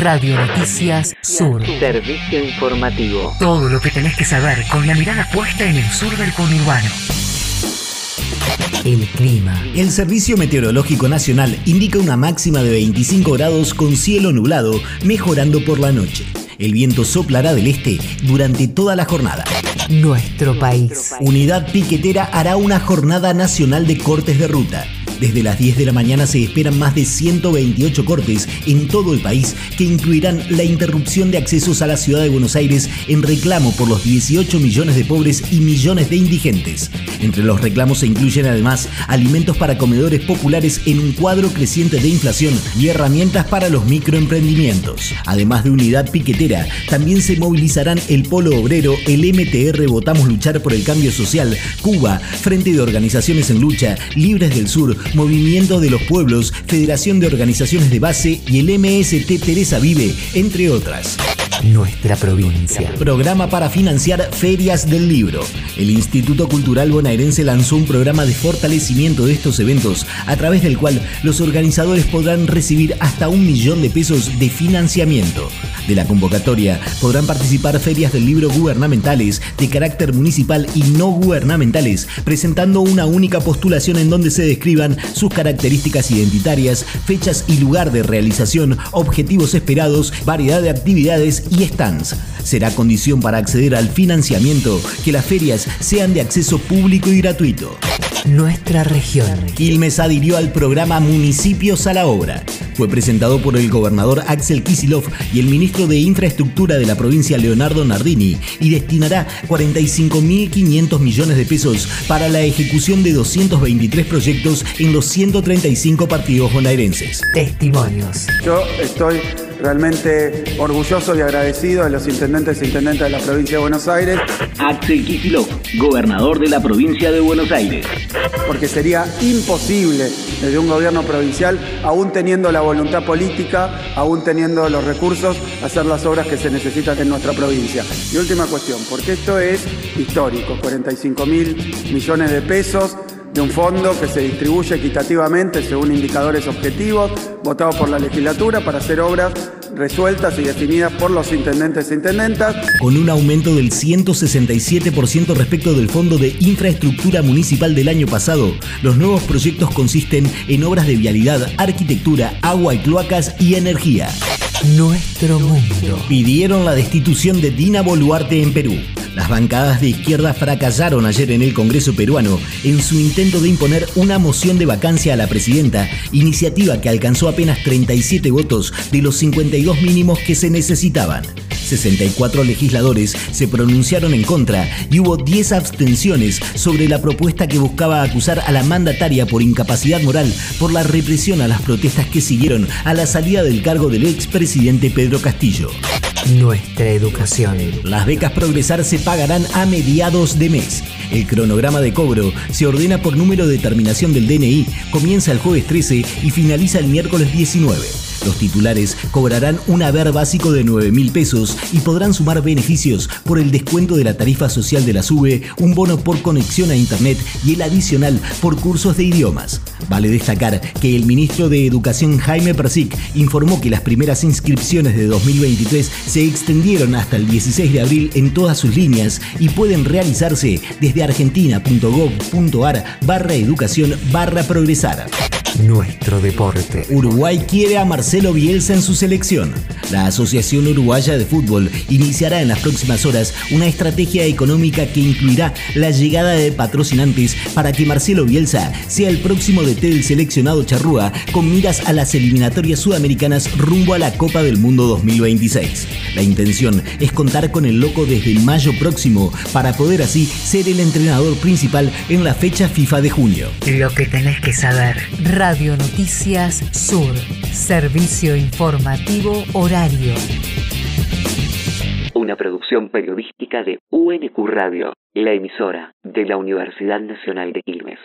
Radio Noticias Sur. Servicio informativo. Todo lo que tenés que saber con la mirada puesta en el sur del conurbano. El clima. El Servicio Meteorológico Nacional indica una máxima de 25 grados con cielo nublado, mejorando por la noche. El viento soplará del este durante toda la jornada. Nuestro país. Unidad Piquetera hará una jornada nacional de cortes de ruta. Desde las 10 de la mañana se esperan más de 128 cortes en todo el país que incluirán la interrupción de accesos a la ciudad de Buenos Aires en reclamo por los 18 millones de pobres y millones de indigentes. Entre los reclamos se incluyen además alimentos para comedores populares en un cuadro creciente de inflación y herramientas para los microemprendimientos. Además de unidad piquetera, también se movilizarán el Polo Obrero, el MTR Votamos Luchar por el Cambio Social, Cuba, Frente de Organizaciones en Lucha, Libres del Sur, Movimiento de los Pueblos, Federación de Organizaciones de Base y el MST Teresa Vive, entre otras. Nuestra provincia. Programa para financiar ferias del libro. El Instituto Cultural Bonaerense lanzó un programa de fortalecimiento de estos eventos, a través del cual los organizadores podrán recibir hasta un millón de pesos de financiamiento. De la convocatoria podrán participar ferias del libro gubernamentales, de carácter municipal y no gubernamentales, presentando una única postulación en donde se describan sus características identitarias, fechas y lugar de realización, objetivos esperados, variedad de actividades y stands. Será condición para acceder al financiamiento que las ferias sean de acceso público y gratuito. Nuestra región. Quilmes adhirió al programa Municipios a la Obra. Fue presentado por el gobernador Axel Kisilov y el ministro de Infraestructura de la provincia Leonardo Nardini y destinará 45.500 millones de pesos para la ejecución de 223 proyectos en los 135 partidos bonaerenses. Testimonios. Yo estoy realmente orgulloso y agradecido a los intendentes e intendentas de la provincia de Buenos Aires. Axel Kicillof, gobernador de la provincia de Buenos Aires. Porque sería imposible desde un gobierno provincial, aún teniendo la voluntad política, aún teniendo los recursos, hacer las obras que se necesitan en nuestra provincia. Y última cuestión, porque esto es histórico, 45 mil millones de pesos de un fondo que se distribuye equitativamente según indicadores objetivos, votados por la legislatura para hacer obras resueltas y definidas por los intendentes e intendentas. Con un aumento del 167% respecto del Fondo de Infraestructura Municipal del año pasado, los nuevos proyectos consisten en obras de vialidad, arquitectura, agua y cloacas y energía. Nuestro mundo. Pidieron la destitución de Dina Boluarte en Perú. Las bancadas de izquierda fracasaron ayer en el Congreso peruano en su intento de imponer una moción de vacancia a la presidenta, iniciativa que alcanzó apenas 37 votos de los 52 mínimos que se necesitaban. 64 legisladores se pronunciaron en contra y hubo 10 abstenciones sobre la propuesta que buscaba acusar a la mandataria por incapacidad moral por la represión a las protestas que siguieron a la salida del cargo del expresidente Pedro Castillo. Nuestra educación. Las becas Progresar se pagarán a mediados de mes. El cronograma de cobro se ordena por número de terminación del DNI, comienza el jueves 13 y finaliza el miércoles 19. Los titulares cobrarán un haber básico de 9 mil pesos y podrán sumar beneficios por el descuento de la tarifa social de la SUBE, un bono por conexión a Internet y el adicional por cursos de idiomas. Vale destacar que el ministro de Educación Jaime Persic informó que las primeras inscripciones de 2023 se extendieron hasta el 16 de abril en todas sus líneas y pueden realizarse desde argentina.gov.ar barra educación barra progresar. Nuestro deporte. Uruguay quiere a Marcelo Bielsa en su selección. La Asociación Uruguaya de Fútbol iniciará en las próximas horas una estrategia económica que incluirá la llegada de patrocinantes para que Marcelo Bielsa sea el próximo DT del seleccionado charrúa con miras a las eliminatorias sudamericanas rumbo a la Copa del Mundo 2026. La intención es contar con el loco desde mayo próximo para poder así ser el entrenador principal en la fecha FIFA de junio. Lo que tenés que saber. Radio Noticias Sur. Servicio informativo horario. Una producción periodística de UNQ Radio, la emisora de la Universidad Nacional de Quilmes.